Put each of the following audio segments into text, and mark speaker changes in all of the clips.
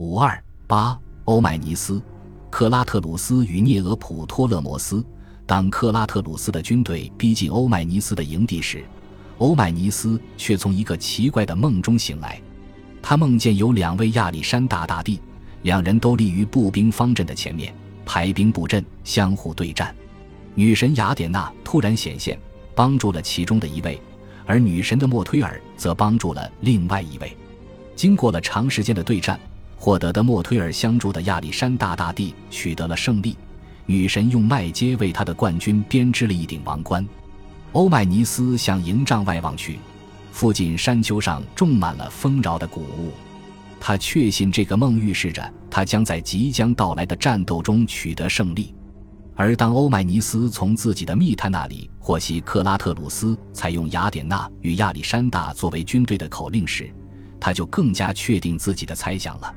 Speaker 1: 五二八，欧迈尼斯、克拉特鲁斯与涅俄普托勒摩斯。当克拉特鲁斯的军队逼近欧迈尼斯的营地时，欧迈尼斯却从一个奇怪的梦中醒来。他梦见有两位亚历山大大帝，两人都立于步兵方阵的前面，排兵布阵，相互对战。女神雅典娜突然显现，帮助了其中的一位，而女神的莫推尔则帮助了另外一位。经过了长时间的对战，获得的莫推尔相助的亚历山大大帝取得了胜利。女神用麦秸为他的冠军编织了一顶王冠。欧迈尼斯向营帐外望去，附近山丘上种满了丰饶的谷物。他确信这个梦预示着他将在即将到来的战斗中取得胜利。而当欧迈尼斯从自己的密探那里获悉克拉特鲁斯采用雅典娜与亚历山大作为军队的口令时，他就更加确定自己的猜想了。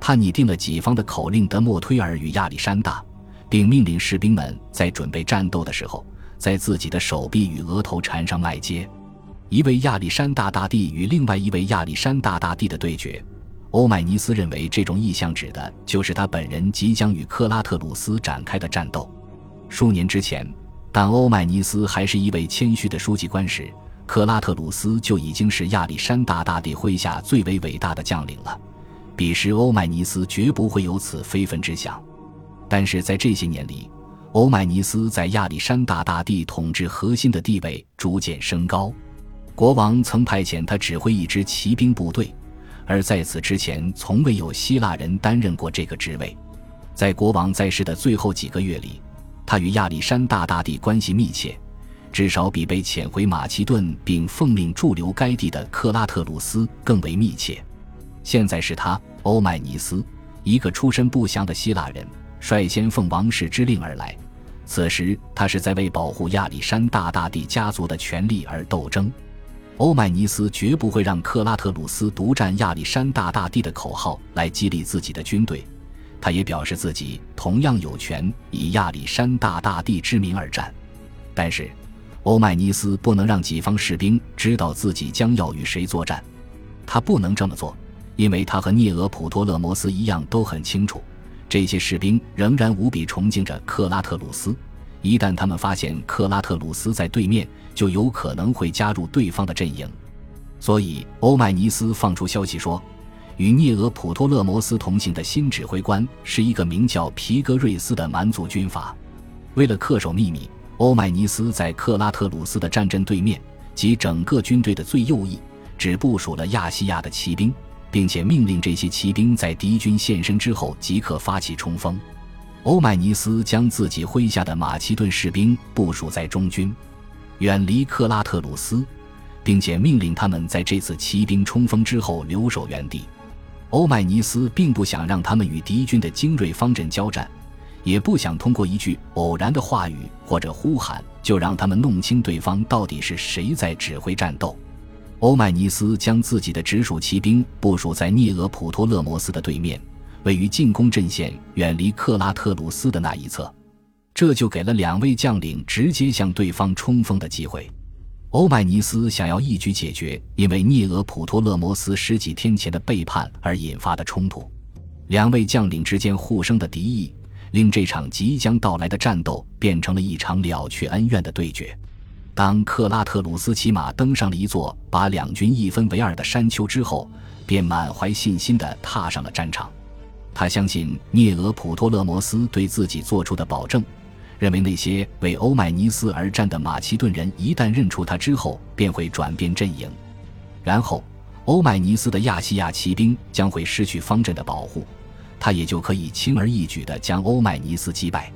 Speaker 1: 他拟定了己方的口令：德莫推尔与亚历山大。并命令士兵们在准备战斗的时候，在自己的手臂与额头缠上麦秸。一位亚历山大大帝与另外一位亚历山大大帝的对决，欧迈尼斯认为这种意象指的就是他本人即将与克拉特鲁斯展开的战斗。数年之前，当欧迈尼斯还是一位谦虚的书记官时，克拉特鲁斯就已经是亚历山大大帝麾下最为伟大的将领了。彼时，欧迈尼斯绝不会有此非分之想。但是在这些年里，欧迈尼斯在亚历山大大帝统治核心的地位逐渐升高。国王曾派遣他指挥一支骑兵部队，而在此之前，从未有希腊人担任过这个职位。在国王在世的最后几个月里，他与亚历山大大帝关系密切，至少比被遣回马其顿并奉命驻留该地的克拉特鲁斯更为密切。现在是他，欧迈尼斯，一个出身不详的希腊人。率先奉王室之令而来，此时他是在为保护亚历山大大帝家族的权利而斗争。欧迈尼斯绝不会让克拉特鲁斯独占亚历山大大帝的口号来激励自己的军队，他也表示自己同样有权以亚历山大大帝之名而战。但是，欧迈尼斯不能让己方士兵知道自己将要与谁作战，他不能这么做，因为他和涅俄普托勒摩斯一样都很清楚。这些士兵仍然无比崇敬着克拉特鲁斯，一旦他们发现克拉特鲁斯在对面，就有可能会加入对方的阵营。所以，欧迈尼斯放出消息说，与涅俄普托勒摩斯同行的新指挥官是一个名叫皮格瑞斯的蛮族军阀。为了恪守秘密，欧迈尼斯在克拉特鲁斯的战阵对面及整个军队的最右翼，只部署了亚细亚的骑兵。并且命令这些骑兵在敌军现身之后即刻发起冲锋。欧迈尼斯将自己麾下的马其顿士兵部署在中军，远离克拉特鲁斯，并且命令他们在这次骑兵冲锋之后留守原地。欧迈尼斯并不想让他们与敌军的精锐方阵交战，也不想通过一句偶然的话语或者呼喊就让他们弄清对方到底是谁在指挥战斗。欧迈尼斯将自己的直属骑兵部署在涅俄普托勒摩斯的对面，位于进攻阵线远离克拉特鲁斯的那一侧，这就给了两位将领直接向对方冲锋的机会。欧迈尼斯想要一举解决因为涅俄普托勒摩斯十几天前的背叛而引发的冲突，两位将领之间互生的敌意，令这场即将到来的战斗变成了一场了却恩怨的对决。当克拉特鲁斯骑马登上了一座把两军一分为二的山丘之后，便满怀信心地踏上了战场。他相信涅俄普托勒摩斯对自己做出的保证，认为那些为欧迈尼斯而战的马其顿人一旦认出他之后，便会转变阵营，然后欧迈尼斯的亚细亚骑兵将会失去方阵的保护，他也就可以轻而易举地将欧迈尼斯击败。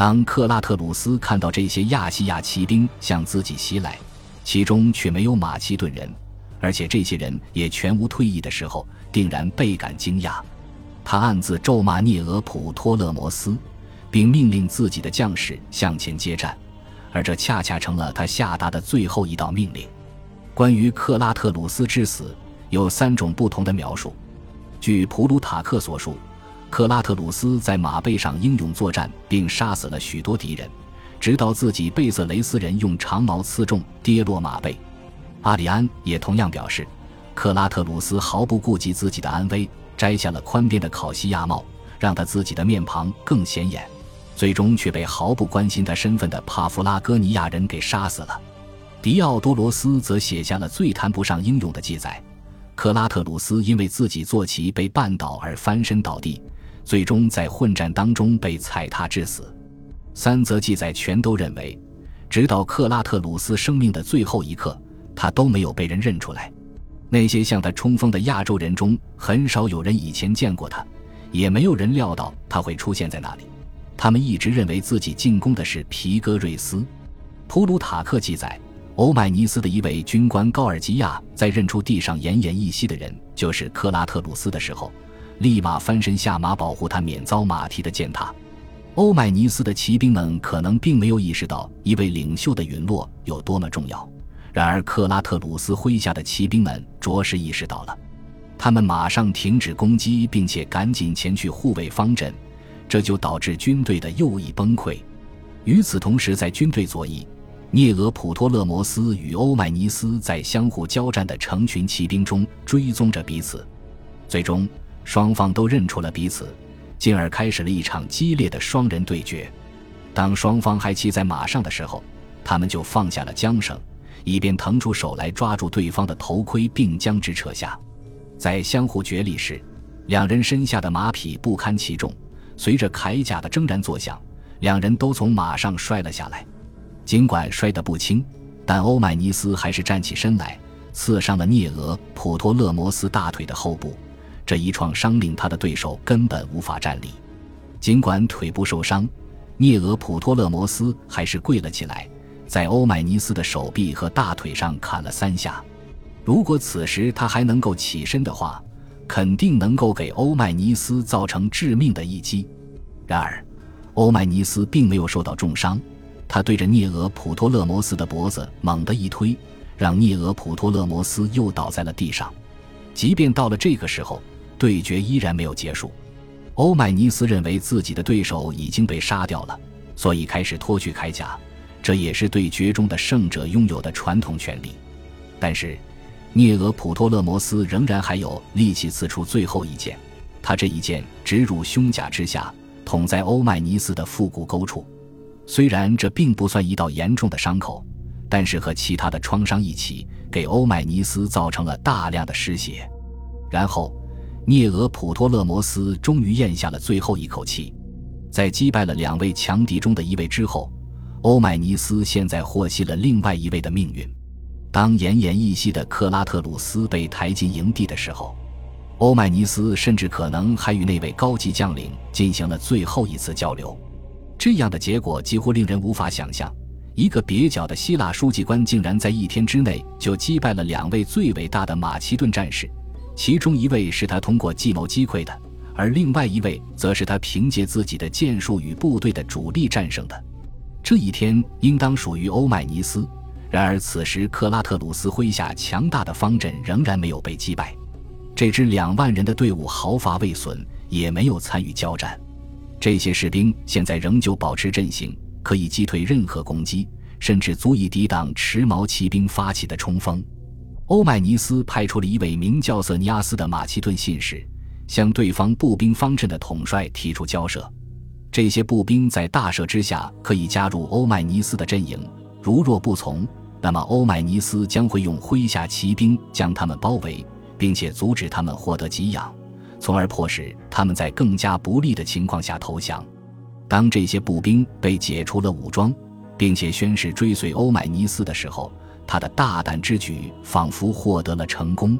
Speaker 1: 当克拉特鲁斯看到这些亚细亚骑兵向自己袭来，其中却没有马其顿人，而且这些人也全无退役的时候，定然倍感惊讶。他暗自咒骂涅俄普托勒摩斯，并命令自己的将士向前接战，而这恰恰成了他下达的最后一道命令。关于克拉特鲁斯之死，有三种不同的描述。据普鲁塔克所述。克拉特鲁斯在马背上英勇作战，并杀死了许多敌人，直到自己被色雷斯人用长矛刺中，跌落马背。阿里安也同样表示，克拉特鲁斯毫不顾及自己的安危，摘下了宽边的考西亚帽，让他自己的面庞更显眼，最终却被毫不关心他身份的帕夫拉戈尼亚人给杀死了。迪奥多罗斯则写下了最谈不上英勇的记载：克拉特鲁斯因为自己坐骑被绊倒而翻身倒地，最终在混战当中被踩踏致死。三则记载全都认为，直到克拉特鲁斯生命的最后一刻，他都没有被人认出来。那些向他冲锋的亚洲人中，很少有人以前见过他，也没有人料到他会出现在那里。他们一直认为自己进攻的是皮戈瑞斯。普鲁塔克记载，欧迈尼斯的一位军官高尔基亚在认出地上奄奄一息的人就是克拉特鲁斯的时候，立马翻身下马保护他免遭马蹄的践踏。欧迈尼斯的骑兵们可能并没有意识到一位领袖的陨落有多么重要。然而，克拉特鲁斯麾下的骑兵们着实意识到了，他们马上停止攻击，并且赶紧前去护卫方阵，这就导致军队的右翼崩溃。与此同时，在军队左翼，涅俄普托勒摩斯与欧迈尼斯在相互交战的成群骑兵中追踪着彼此，最终双方都认出了彼此，进而开始了一场激烈的双人对决。当双方还骑在马上的时候，他们就放下了缰绳。以便腾出手来抓住对方的头盔，并将之扯下。在相互角力时，两人身下的马匹不堪其重，随着铠甲的铮然作响，两人都从马上摔了下来。尽管摔得不轻，但欧迈尼斯还是站起身来，刺伤了聂俄普托勒摩斯大腿的后部。这一创伤令他的对手根本无法站立。尽管腿部受伤，聂俄普托勒摩斯还是跪了起来。在欧迈尼斯的手臂和大腿上砍了三下。如果此时他还能够起身的话，肯定能够给欧迈尼斯造成致命的一击。然而，欧迈尼斯并没有受到重伤。他对着涅俄普托勒摩斯的脖子猛地一推，让涅俄普托勒摩斯又倒在了地上。即便到了这个时候，对决依然没有结束。欧迈尼斯认为自己的对手已经被杀掉了，所以开始脱去铠甲。这也是对决中的胜者拥有的传统权利，但是涅俄普托勒摩斯仍然还有力气刺出最后一剑。他这一剑直入胸甲之下，捅在欧迈尼斯的腹股沟处。虽然这并不算一道严重的伤口，但是和其他的创伤一起，给欧迈尼斯造成了大量的失血。然后，涅俄普托勒摩斯终于咽下了最后一口气，在击败了两位强敌中的一位之后。欧迈尼斯现在获悉了另外一位的命运。当奄奄一息的克拉特鲁斯被抬进营地的时候，欧迈尼斯甚至可能还与那位高级将领进行了最后一次交流。这样的结果几乎令人无法想象：一个蹩脚的希腊书记官竟然在一天之内就击败了两位最伟大的马其顿战士，其中一位是他通过计谋击溃的，而另外一位则是他凭借自己的剑术与部队的主力战胜的。这一天应当属于欧迈尼斯，然而此时克拉特鲁斯麾下强大的方阵仍然没有被击败，这支两万人的队伍毫发未损，也没有参与交战。这些士兵现在仍旧保持阵型，可以击退任何攻击，甚至足以抵挡持矛骑兵发起的冲锋。欧迈尼斯派出了一位名叫瑟尼阿斯的马其顿信使，向对方步兵方阵的统帅提出交涉。这些步兵在大赦之下可以加入欧迈尼斯的阵营，如若不从，那么欧迈尼斯将会用麾下骑兵将他们包围，并且阻止他们获得给养，从而迫使他们在更加不利的情况下投降。当这些步兵被解除了武装，并且宣誓追随欧迈尼斯的时候，他的大胆之举仿佛获得了成功。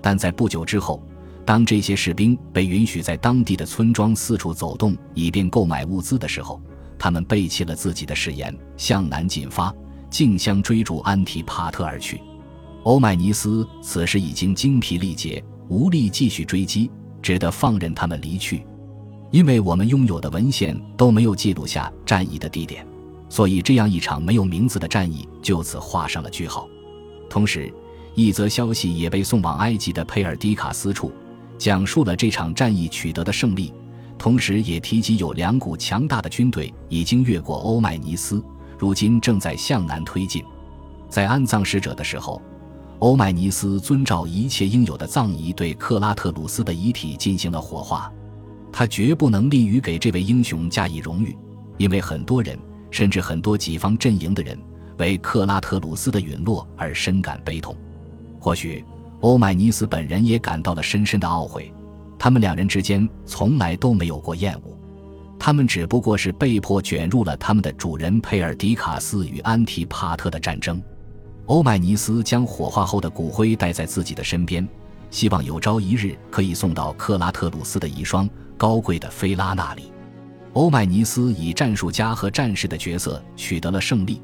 Speaker 1: 但在不久之后。当这些士兵被允许在当地的村庄四处走动，以便购买物资的时候，他们背弃了自己的誓言，向南进发，竞相追逐安提帕特而去。欧迈尼斯此时已经精疲力竭，无力继续追击，只得放任他们离去。因为我们拥有的文献都没有记录下战役的地点，所以这样一场没有名字的战役就此画上了句号。同时，一则消息也被送往埃及的佩尔迪卡斯处。讲述了这场战役取得的胜利，同时也提及有两股强大的军队已经越过欧迈尼斯，如今正在向南推进。在安葬使者的时候，欧迈尼斯遵照一切应有的葬仪，对克拉特鲁斯的遗体进行了火化。他绝不能利于给这位英雄加以荣誉，因为很多人，甚至很多己方阵营的人，为克拉特鲁斯的陨落而深感悲痛。或许欧迈尼斯本人也感到了深深的懊悔。他们两人之间从来都没有过厌恶，他们只不过是被迫卷入了他们的主人佩尔迪卡斯与安提帕特的战争。欧迈尼斯将火化后的骨灰带在自己的身边，希望有朝一日可以送到克拉特鲁斯的遗孀高贵的菲拉那里。欧迈尼斯以战术家和战士的角色取得了胜利，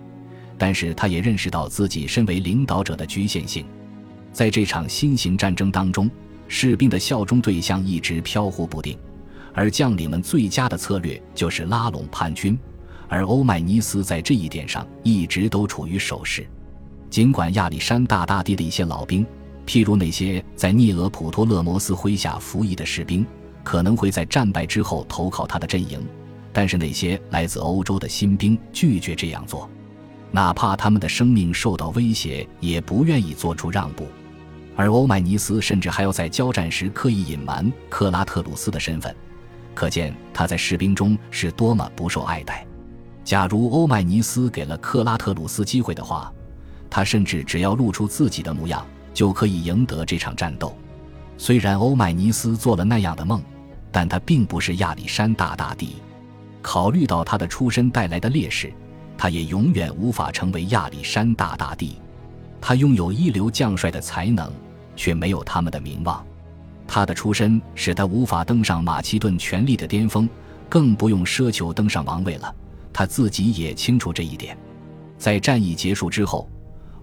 Speaker 1: 但是他也认识到自己身为领导者的局限性。在这场新型战争当中，士兵的效忠对象一直飘忽不定，而将领们最佳的策略就是拉拢叛军，而欧迈尼斯在这一点上一直都处于守势。尽管亚历山大大帝的一些老兵，譬如那些在涅俄普托勒摩斯麾下服役的士兵，可能会在战败之后投靠他的阵营，但是那些来自欧洲的新兵拒绝这样做，哪怕他们的生命受到威胁，也不愿意做出让步。而欧迈尼斯甚至还要在交战时刻意隐瞒克拉特鲁斯的身份，可见他在士兵中是多么不受爱戴。假如欧迈尼斯给了克拉特鲁斯机会的话，他甚至只要露出自己的模样，就可以赢得这场战斗。虽然欧迈尼斯做了那样的梦，但他并不是亚历山大大帝。考虑到他的出身带来的劣势，他也永远无法成为亚历山大大帝。他拥有一流将帅的才能，却没有他们的名望。他的出身使他无法登上马其顿权力的巅峰，更不用奢求登上王位了。他自己也清楚这一点。在战役结束之后。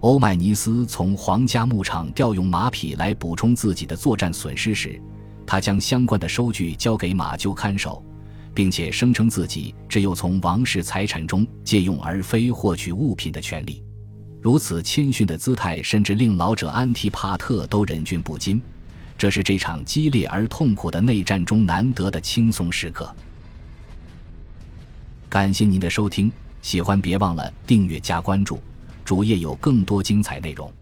Speaker 1: 欧迈尼斯从皇家牧场调用马匹来补充自己的作战损失时，他将相关的收据交给马厩看守，并且声称自己只有从王室财产中借用而非获取物品的权利。如此谦逊的姿态，甚至令老者安提帕特都忍俊不禁。这是这场激烈而痛苦的内战中难得的轻松时刻。感谢您的收听，喜欢别忘了订阅加关注。主页有更多精彩内容。